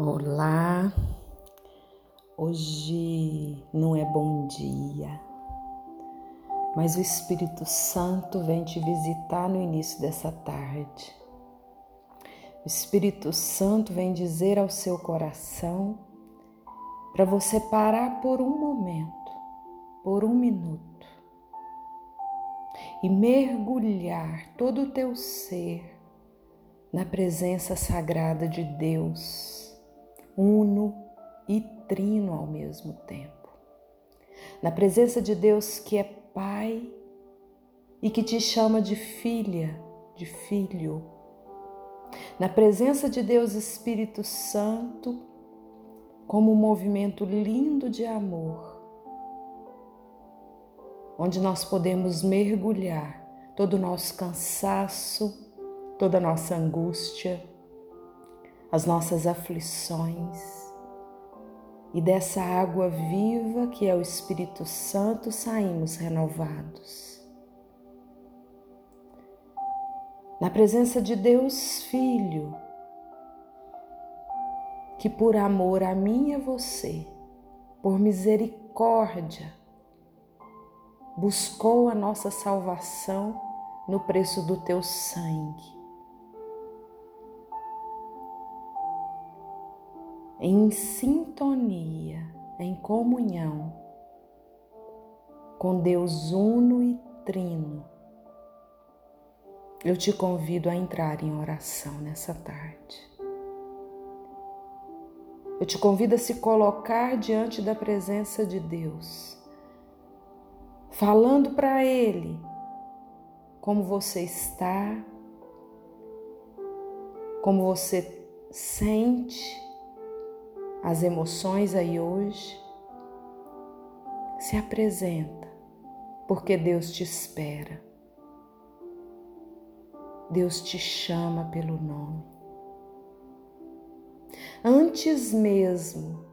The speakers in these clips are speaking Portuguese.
Olá, hoje não é bom dia, mas o Espírito Santo vem te visitar no início dessa tarde. O Espírito Santo vem dizer ao seu coração para você parar por um momento, por um minuto, e mergulhar todo o teu ser na presença sagrada de Deus uno e trino ao mesmo tempo. Na presença de Deus que é Pai e que te chama de filha, de filho. Na presença de Deus Espírito Santo, como um movimento lindo de amor, onde nós podemos mergulhar todo o nosso cansaço, toda a nossa angústia, as nossas aflições e dessa água viva que é o Espírito Santo saímos renovados. Na presença de Deus Filho, que por amor a mim e a você, por misericórdia, buscou a nossa salvação no preço do teu sangue em sintonia, em comunhão com Deus uno e trino, eu te convido a entrar em oração nessa tarde. Eu te convido a se colocar diante da presença de Deus, falando para Ele como você está, como você sente as emoções aí hoje, se apresenta, porque Deus te espera. Deus te chama pelo nome. Antes mesmo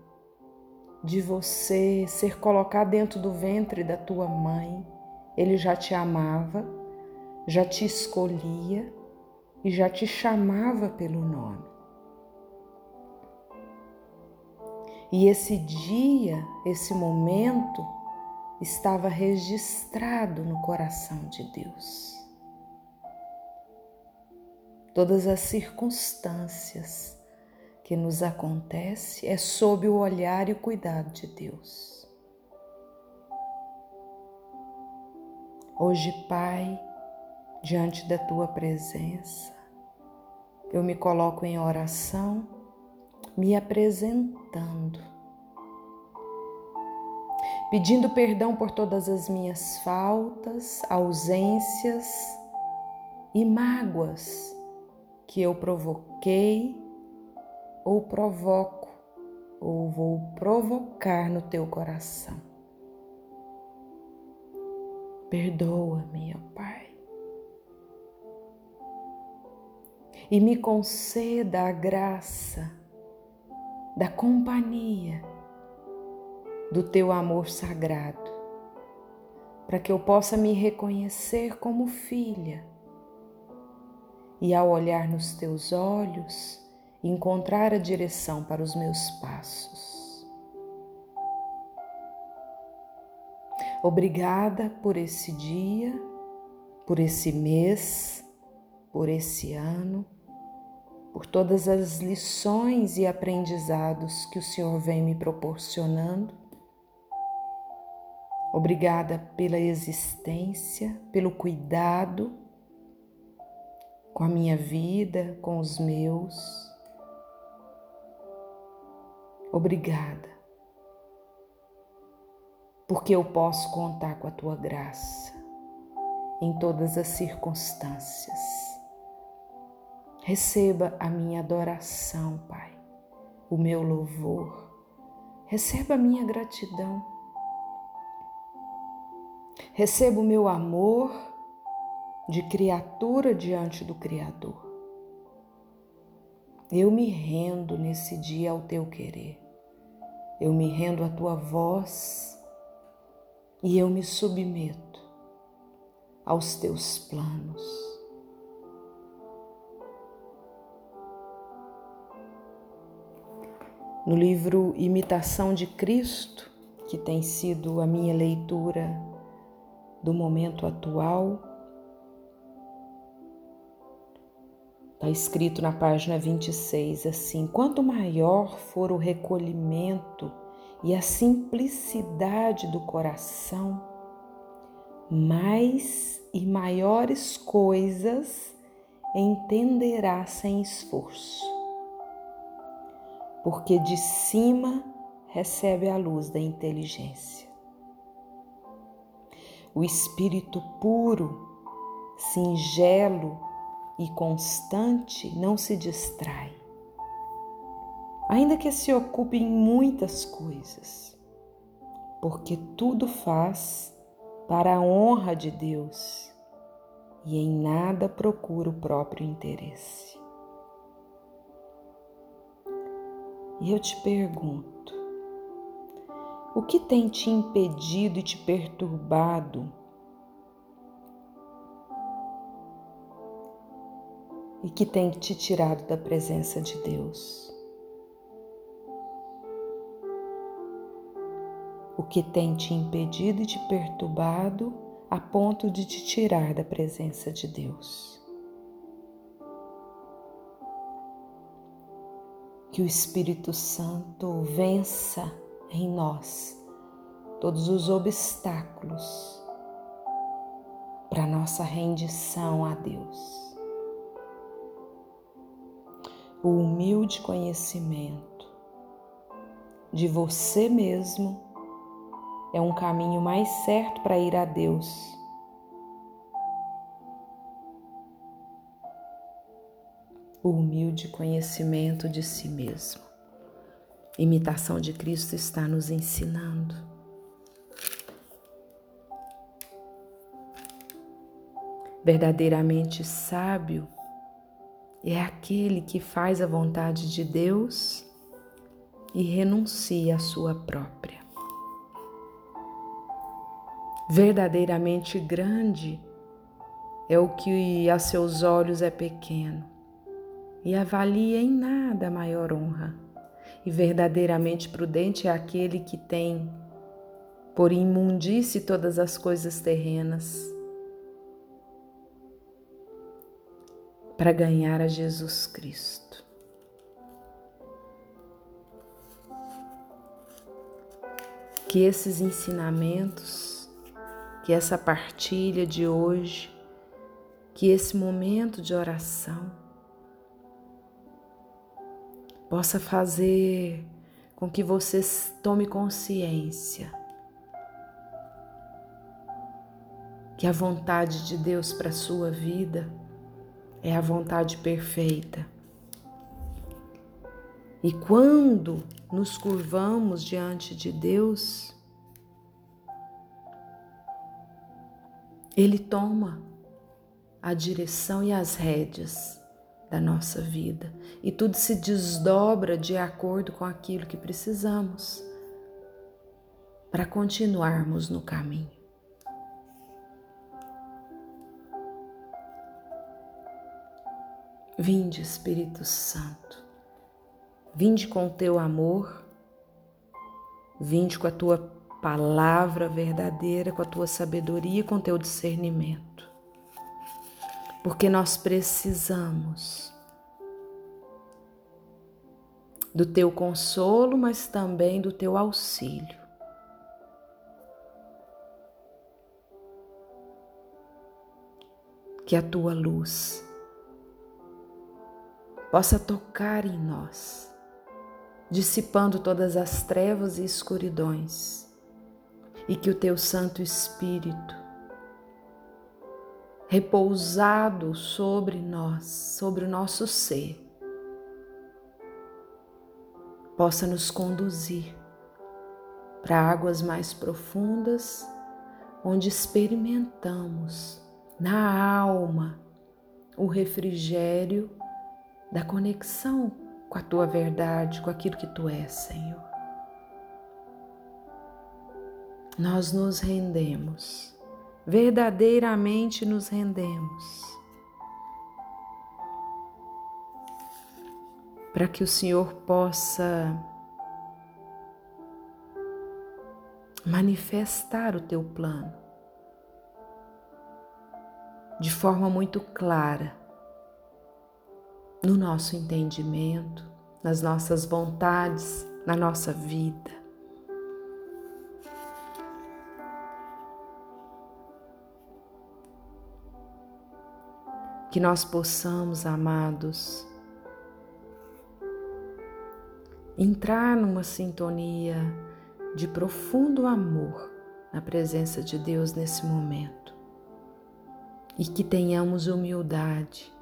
de você ser colocado dentro do ventre da tua mãe, Ele já te amava, já te escolhia e já te chamava pelo nome. E esse dia, esse momento, estava registrado no coração de Deus. Todas as circunstâncias que nos acontecem é sob o olhar e o cuidado de Deus. Hoje, Pai, diante da tua presença, eu me coloco em oração me apresentando, pedindo perdão por todas as minhas faltas, ausências e mágoas que eu provoquei ou provoco ou vou provocar no teu coração. Perdoa-me, ó Pai. E me conceda a graça da companhia do teu amor sagrado, para que eu possa me reconhecer como filha e, ao olhar nos teus olhos, encontrar a direção para os meus passos. Obrigada por esse dia, por esse mês, por esse ano por todas as lições e aprendizados que o Senhor vem me proporcionando. Obrigada pela existência, pelo cuidado com a minha vida, com os meus. Obrigada, porque eu posso contar com a tua graça em todas as circunstâncias. Receba a minha adoração, Pai, o meu louvor. Receba a minha gratidão. Receba o meu amor de criatura diante do Criador. Eu me rendo nesse dia ao teu querer. Eu me rendo à tua voz e eu me submeto aos teus planos. No livro Imitação de Cristo, que tem sido a minha leitura do momento atual, está escrito na página 26 assim: quanto maior for o recolhimento e a simplicidade do coração, mais e maiores coisas entenderá sem esforço, porque de cima recebe a luz da inteligência. O espírito puro, singelo e constante não se distrai, ainda que se ocupe em muitas coisas, porque tudo faz para a honra de Deus e em nada procura o próprio interesse. E eu te pergunto, o que tem te impedido e te perturbado? E que tem te tirado da presença de Deus? O que tem te impedido e te perturbado a ponto de te tirar da presença de Deus. Que o Espírito Santo vença em nós todos os obstáculos para nossa rendição a Deus. O humilde conhecimento de você mesmo é um caminho mais certo para ir a Deus. O humilde conhecimento de si mesmo. Imitação de Cristo está nos ensinando. Verdadeiramente sábio é aquele que faz a vontade de Deus e renuncia à sua própria verdadeiramente grande é o que a seus olhos é pequeno e avalia em nada maior honra. E verdadeiramente prudente é aquele que tem por imundície todas as coisas terrenas para ganhar a Jesus Cristo. Que esses ensinamentos que essa partilha de hoje, que esse momento de oração possa fazer com que você tome consciência que a vontade de Deus para sua vida é a vontade perfeita. E quando nos curvamos diante de Deus, Ele toma a direção e as rédeas da nossa vida e tudo se desdobra de acordo com aquilo que precisamos para continuarmos no caminho. Vinde, Espírito Santo, vinde com o teu amor, vinde com a tua palavra verdadeira, com a tua sabedoria, com o teu discernimento. Porque nós precisamos do teu consolo, mas também do teu auxílio. Que a tua luz possa tocar em nós, dissipando todas as trevas e escuridões e que o teu Santo Espírito, repousado sobre nós, sobre o nosso ser, possa nos conduzir para águas mais profundas, onde experimentamos na alma o refrigério da conexão com a tua verdade, com aquilo que tu és, Senhor. Nós nos rendemos, verdadeiramente nos rendemos. Para que o Senhor possa manifestar o teu plano de forma muito clara no nosso entendimento, nas nossas vontades, na nossa vida. Que nós possamos, amados, entrar numa sintonia de profundo amor na presença de Deus nesse momento e que tenhamos humildade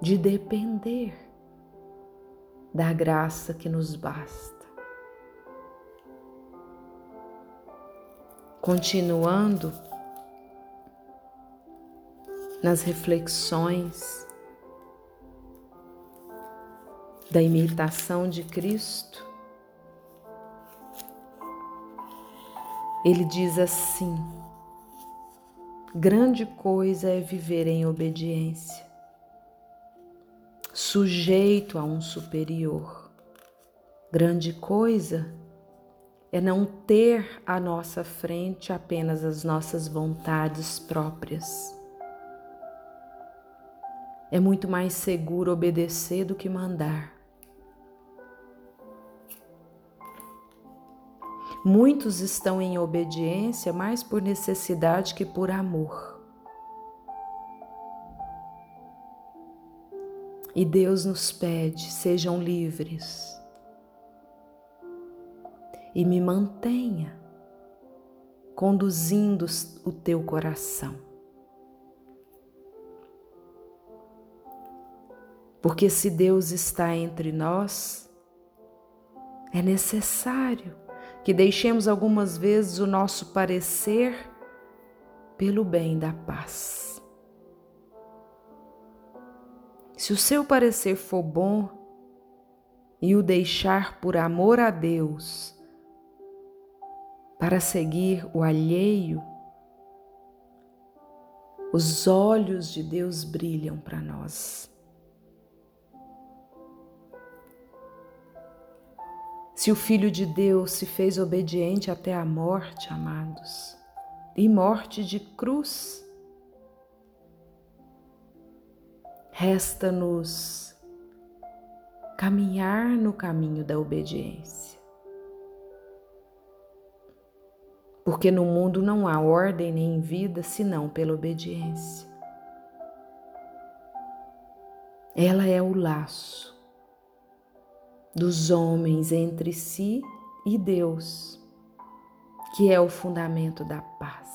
de depender da graça que nos basta. Continuando nas reflexões da imitação de Cristo, ele diz assim: grande coisa é viver em obediência, sujeito a um superior. Grande coisa é não ter à nossa frente apenas as nossas vontades próprias. É muito mais seguro obedecer do que mandar. Muitos estão em obediência mais por necessidade que por amor. E Deus nos pede: sejam livres e me mantenha conduzindo o teu coração. Porque se Deus está entre nós, é necessário que deixemos algumas vezes o nosso parecer pelo bem da paz. Se o seu parecer for bom e o deixar por amor a Deus, para seguir o alheio, os olhos de Deus brilham para nós. Se o Filho de Deus se fez obediente até a morte, amados, e morte de cruz, resta-nos caminhar no caminho da obediência. Porque no mundo não há ordem nem vida senão pela obediência. Ela é o laço dos homens entre si e Deus, que é o fundamento da paz,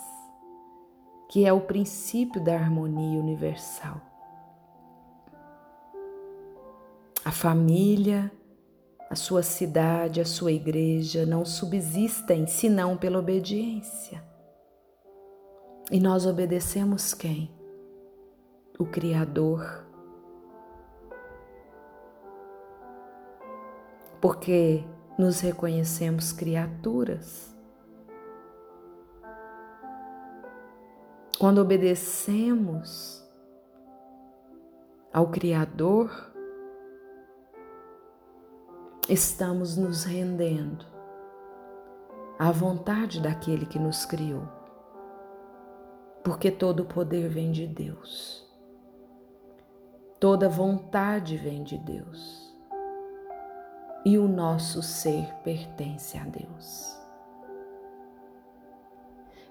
que é o princípio da harmonia universal. A família, a sua cidade, a sua igreja não subsistem senão pela obediência. E nós obedecemos quem? O Criador porque nos reconhecemos criaturas. Quando obedecemos ao Criador, estamos nos rendendo à vontade daquele que nos criou, porque todo o poder vem de Deus, toda vontade vem de Deus e o nosso ser pertence a Deus.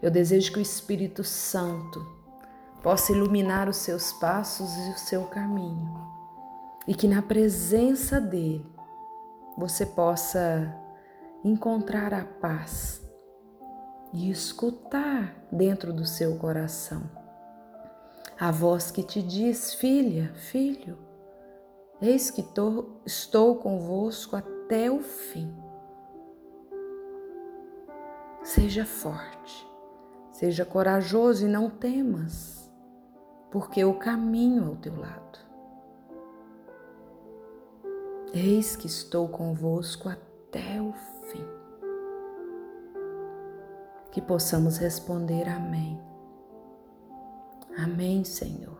Eu desejo que o Espírito Santo possa iluminar os seus passos e o seu caminho, e que na presença dele você possa encontrar a paz e escutar dentro do seu coração a voz que te diz: filha, filho, Eis que tô, estou convosco até o fim. Seja forte, seja corajoso e não temas, porque o caminho ao teu lado. Eis que estou convosco até o fim. Que possamos responder Amém. Amém, Senhor.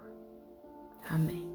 Amém.